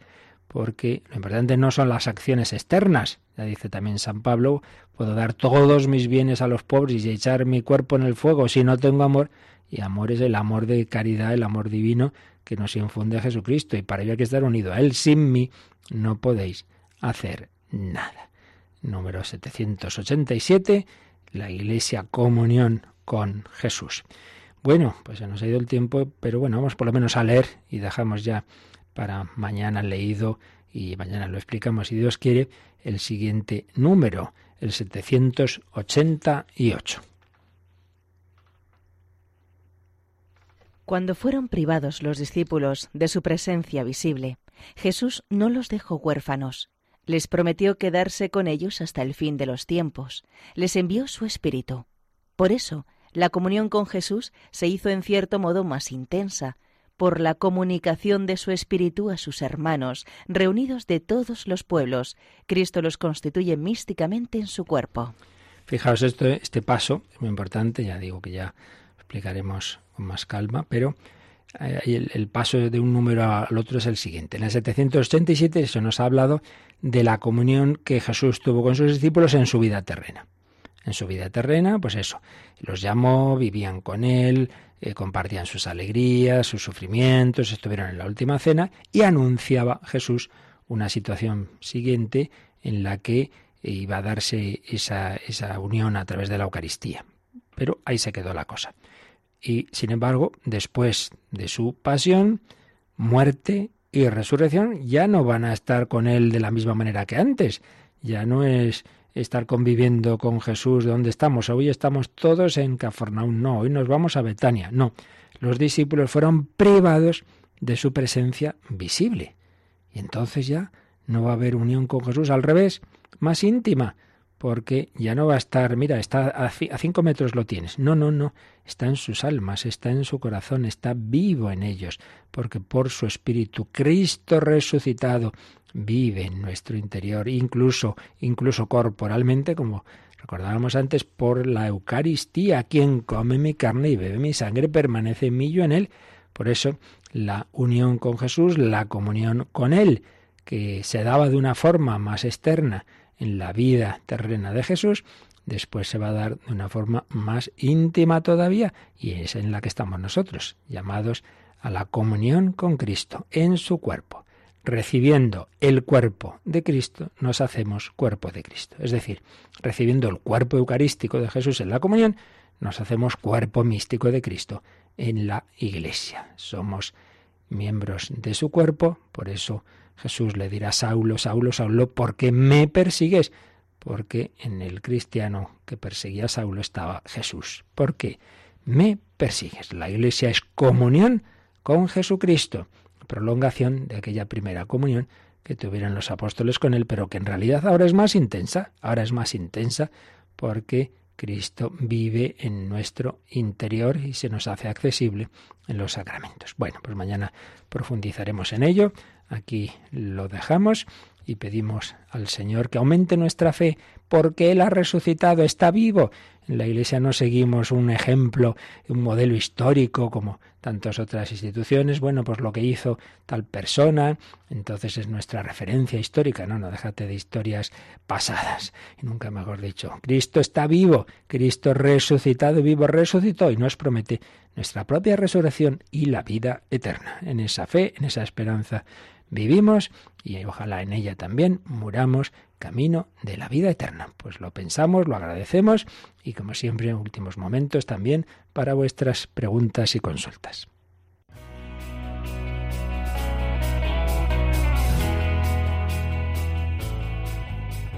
porque lo importante no son las acciones externas. Ya dice también San Pablo, puedo dar todos mis bienes a los pobres y echar mi cuerpo en el fuego si no tengo amor. Y amor es el amor de caridad, el amor divino que nos infunde a Jesucristo. Y para ello hay que estar unido a Él. Sin mí no podéis hacer nada. Número 787, la Iglesia Comunión con Jesús. Bueno, pues se nos ha ido el tiempo, pero bueno, vamos por lo menos a leer y dejamos ya para mañana leído y mañana lo explicamos si Dios quiere el siguiente número, el 788. Cuando fueron privados los discípulos de su presencia visible, Jesús no los dejó huérfanos. Les prometió quedarse con ellos hasta el fin de los tiempos. Les envió su Espíritu. Por eso La comunión con Jesús se hizo en cierto modo más intensa, por la comunicación de su espíritu a sus hermanos, reunidos de todos los pueblos. Cristo los constituye místicamente en su cuerpo. Fijaos, este paso es muy importante, ya digo que ya explicaremos con más calma, pero eh, el, el, paso de un número al otro es el siguiente. En el 787 se nos ha hablado de la comunión que Jesús tuvo con sus discípulos en su vida terrena. En su vida terrena, pues eso, los llamó, vivían con él, eh, compartían sus alegrías, sus sufrimientos, estuvieron en la última cena y anunciaba Jesús una situación siguiente en la que iba a darse esa, esa unión a través de la Eucaristía. Pero ahí se quedó la cosa. Y sin embargo, después de su pasión, muerte y resurrección, ya no van a estar con él de la misma manera que antes. Ya no es estar conviviendo con Jesús donde estamos. Hoy estamos todos en Cafarnaún. No, hoy nos vamos a Betania. No, los discípulos fueron privados de su presencia visible. Y entonces ya no va a haber unión con Jesús, al revés, más íntima, porque ya no va a estar, mira, está a, cinco metros lo tienes. No, no, no, está en sus almas, está en su corazón, está vivo en ellos, porque por su espíritu, Cristo resucitado, vive en nuestro interior, incluso, incluso corporalmente, como recordábamos antes, por la Eucaristía. Quien come mi carne y bebe mi sangre permanece en mí yo en él. Por eso, la unión con Jesús, la comunión con Él, que se daba de una forma más externa en la vida terrena de Jesús, después se va a dar de una forma más íntima todavía, y es en la que estamos nosotros, llamados a la comunión con Cristo, en su cuerpo recibiendo el cuerpo de Cristo, nos hacemos cuerpo de Cristo. Es decir, recibiendo el cuerpo eucarístico de Jesús en la comunión, nos hacemos cuerpo místico de Cristo en la iglesia. Somos miembros de su cuerpo, por eso Jesús le dirá Saulo, Saulo, Saulo, ¿por qué me persigues? Porque en el cristiano que perseguía a Saulo estaba Jesús. ¿Por qué me persigues? La iglesia es comunión con Jesucristo prolongación de aquella primera comunión que tuvieron los apóstoles con él, pero que en realidad ahora es más intensa, ahora es más intensa porque Cristo vive en nuestro interior y se nos hace accesible en los sacramentos. Bueno, pues mañana profundizaremos en ello. Aquí lo dejamos y pedimos al Señor que aumente nuestra fe porque Él ha resucitado, está vivo. En la Iglesia no seguimos un ejemplo, un modelo histórico como tantas otras instituciones. Bueno, pues lo que hizo tal persona, entonces es nuestra referencia histórica. No, no, déjate de historias pasadas. Y nunca mejor dicho, Cristo está vivo, Cristo resucitado, vivo, resucitó y nos promete nuestra propia resurrección y la vida eterna. En esa fe, en esa esperanza vivimos y ojalá en ella también muramos camino de la vida eterna. Pues lo pensamos, lo agradecemos y como siempre en últimos momentos también para vuestras preguntas y consultas.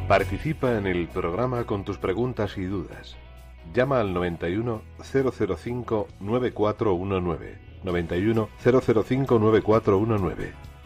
Participa en el programa con tus preguntas y dudas. Llama al 91 005 9419. 91 005 9419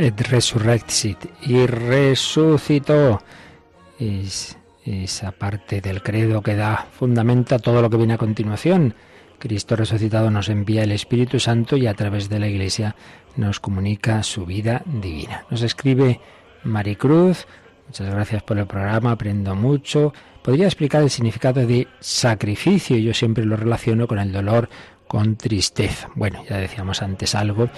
et resurrexit y resucitó. Es esa parte del credo que da fundamento a todo lo que viene a continuación. Cristo resucitado nos envía el Espíritu Santo y a través de la Iglesia nos comunica su vida divina. Nos escribe Maricruz, muchas gracias por el programa, aprendo mucho. Podría explicar el significado de sacrificio, yo siempre lo relaciono con el dolor, con tristeza. Bueno, ya decíamos antes algo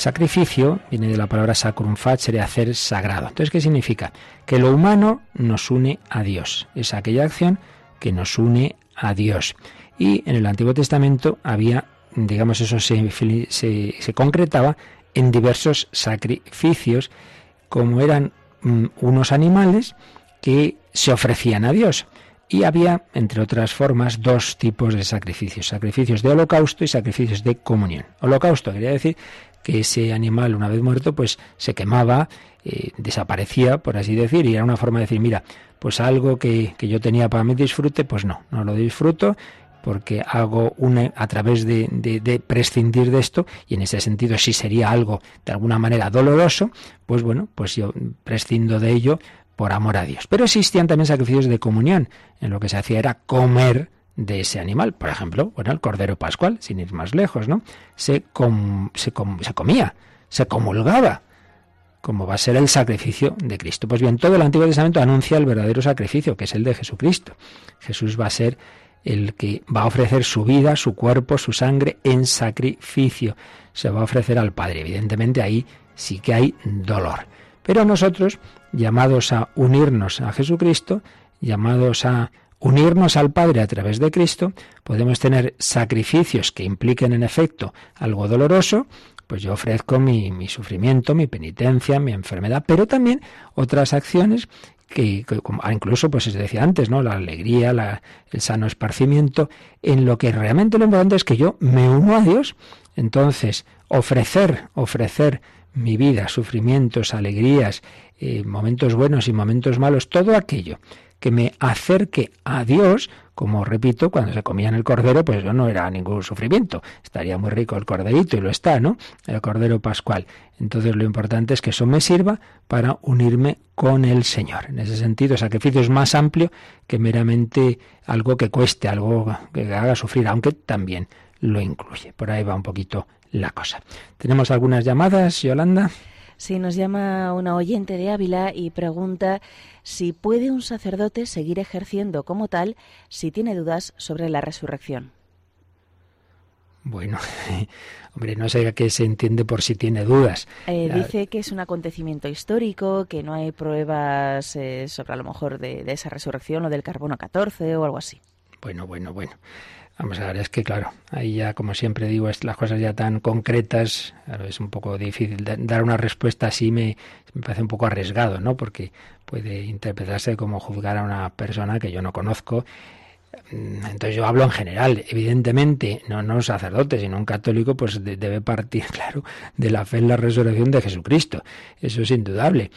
Sacrificio viene de la palabra sacrum facere, hacer sagrado. Entonces, ¿qué significa? Que lo humano nos une a Dios. Es aquella acción que nos une a Dios. Y en el Antiguo Testamento había, digamos, eso se, se, concretaba en diversos sacrificios, como eran mm, unos animales que se ofrecían a Dios. Y había, entre otras formas, dos tipos de sacrificios, sacrificios de holocausto y sacrificios de comunión. Holocausto quería decir que ese animal, una vez muerto, pues se quemaba, eh, desaparecía, por así decir, y era una forma de decir, mira, pues algo que, que yo tenía para mi disfrute, pues no, no lo disfruto, porque hago una, a través de, de, de, prescindir de esto, y en ese sentido si sería algo de alguna manera doloroso, pues bueno, pues yo prescindo de ello por amor a Dios. Pero existían también sacrificios de comunión, en lo que se hacía era comer de ese animal. Por ejemplo, bueno, el cordero pascual, sin ir más lejos, ¿no? Se, se, se comía, se comulgaba, como va a ser el sacrificio de Cristo. Pues bien, todo el Antiguo Testamento anuncia el verdadero sacrificio, que es el de Jesucristo. Jesús va a ser el que va a ofrecer su vida, su cuerpo, su sangre en sacrificio. Se va a ofrecer al Padre. Evidentemente ahí sí que hay dolor. Pero nosotros, llamados a unirnos a Jesucristo, llamados a unirnos al Padre a través de Cristo, podemos tener sacrificios que impliquen en efecto algo doloroso, pues yo ofrezco mi, mi sufrimiento, mi penitencia, mi enfermedad, pero también otras acciones que, ah, incluso, pues se decía antes, ¿no? La alegría, el sano esparcimiento, en lo que realmente lo importante es que yo me uno a Dios. Entonces, ofrecer, ofrecer mi vida, sufrimientos, alegrías, eh, momentos buenos y momentos malos, todo aquello que me acerque a Dios, como repito, cuando se comían el cordero, pues eso no era ningún sufrimiento. Estaría muy rico el corderito y lo está, ¿no? El cordero pascual. Entonces lo importante es que eso me sirva para unirme con el Señor. En ese sentido, el sacrificio es más amplio que meramente algo que cueste, algo que haga sufrir, aunque también lo incluye. Por ahí va un poquito la cosa. ¿Tenemos algunas llamadas, Yolanda? Sí, nos llama una oyente de Ávila y pregunta si puede un sacerdote seguir ejerciendo como tal si tiene dudas sobre la resurrección. Bueno, hombre, no sé qué se entiende por si tiene dudas. Eh, dice que es un acontecimiento histórico, que no hay pruebas eh, sobre a lo mejor de, de esa resurrección o del carbono 14 o algo así. Bueno, bueno, bueno. Vamos a ver, es que claro, ahí ya, como siempre digo, las cosas ya tan concretas, es un poco difícil dar una respuesta así, me, me parece un poco arriesgado, ¿no? Porque puede interpretarse como juzgar a una persona que yo no conozco Mm, entonces yo hablo en general, evidentemente, no, no un sacerdote, sino un católico, pues debe partir, claro, de la fe en la resurrección de Jesucristo. Eso es indudable.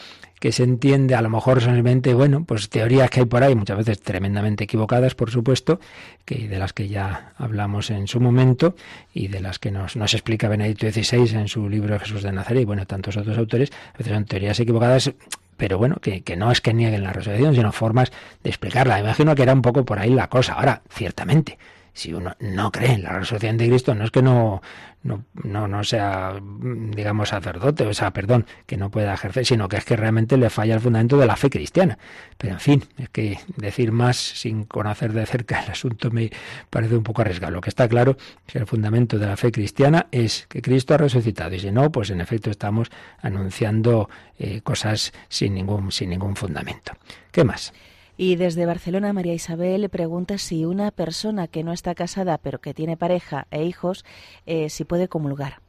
Que se entiende, a lo mejor solamente, bueno, pues teorías que hay por ahí, muchas veces tremendamente equivocadas, por supuesto, que de las que ya hablamos en su momento y de las que nos, nos explica Benedicto XVI en su libro Jesús de Nazaret y bueno, tantos otros autores, a veces son teorías equivocadas pero bueno, que, que, no es que nieguen la resurrección, sino formas de explicarla. Imagino que era un poco por ahí la cosa. Ahora, ciertamente, si uno no cree en la resurrección de Cristo, no es que no, no, no, no sea, digamos, sacerdote, o sea, perdón, que no pueda ejercer, sino que es que realmente le falla el fundamento de la fe cristiana. Pero en fin, es que decir más sin conocer de cerca el asunto me parece un poco arriesgado. Lo que está claro es que el fundamento de la fe cristiana es que Cristo ha resucitado, y si no, pues en efecto estamos anunciando eh, cosas sin ningún, sin ningún fundamento. ¿Qué más? Y desde Barcelona, María Isabel pregunta si una persona que no está casada pero que tiene pareja e hijos, eh, si puede comulgar.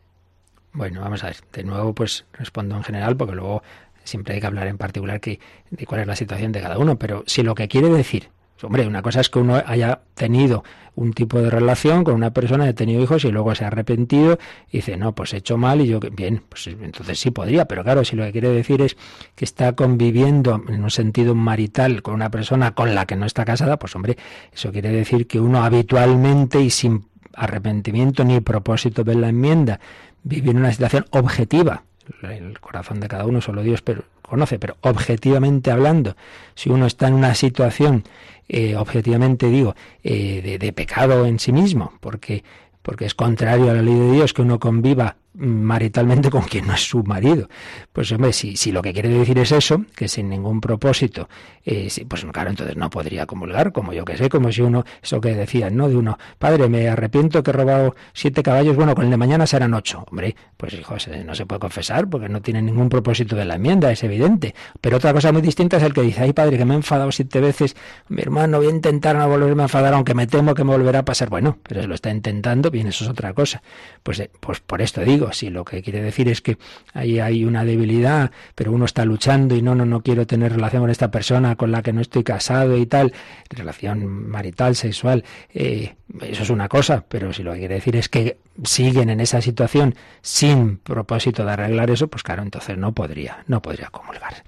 Bueno, vamos a ver. De nuevo, pues respondo en general porque luego siempre hay que hablar en particular que, de cuál es la situación de cada uno. Pero si lo que quiere decir Hombre, una cosa es que uno haya tenido un tipo de relación con una persona, haya tenido hijos y luego se ha arrepentido y dice, no, pues he hecho mal y yo, bien, pues entonces sí podría, pero claro, si lo que quiere decir es que está conviviendo en un sentido marital con una persona con la que no está casada, pues hombre, eso quiere decir que uno habitualmente y sin arrepentimiento ni propósito de la enmienda. Vive en una situación objetiva, el corazón de cada uno solo Dios pero, conoce, pero objetivamente hablando, si uno está en una situación, eh, objetivamente digo, eh, de, de, pecado en sí mismo, porque, porque es contrario a la ley de Dios que uno conviva maritalmente con quien no es su marido. Pues hombre, si, si lo que quiere decir es eso, que sin ningún propósito, eh, pues claro, entonces no podría comulgar, como yo que sé, como si uno, eso que decían, ¿no? De uno, padre, me arrepiento que he robado siete caballos, bueno, con el de mañana serán ocho. Hombre, pues hijo, no se puede confesar porque no tiene ningún propósito de la enmienda, es evidente. Pero otra cosa muy distinta es el que dice, ay padre, que me he enfadado siete veces, mi hermano, voy a intentar no volverme a enfadar, aunque me temo que me volverá a pasar. Bueno, pero se lo está intentando, bien, eso es otra cosa. Pues, eh, pues por esto digo, si lo que quiere decir es que ahí hay una debilidad, pero uno está luchando y no, no, no quiero tener relación con esta persona con la que no estoy casado y tal, relación marital, sexual, eh, eso es una cosa, pero si lo que quiere decir es que siguen en esa situación sin propósito de arreglar eso, pues claro, entonces no podría, no podría comulgar.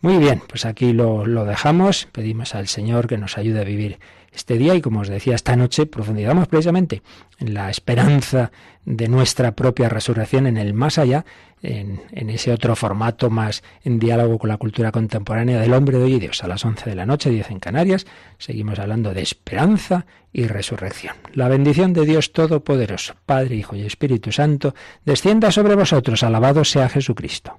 Muy bien, pues aquí lo, lo dejamos, pedimos al Señor que nos ayude a vivir este día y como os decía esta noche profundizamos precisamente en la esperanza de nuestra propia resurrección en el más allá, en, ese otro formato más en diálogo con la cultura contemporánea del hombre de hoy y Dios. A las 11 de la noche, 10 en Canarias, seguimos hablando de esperanza y resurrección. La bendición de Dios Todopoderoso, Padre, Hijo y Espíritu Santo, descienda sobre vosotros. Alabado sea Jesucristo.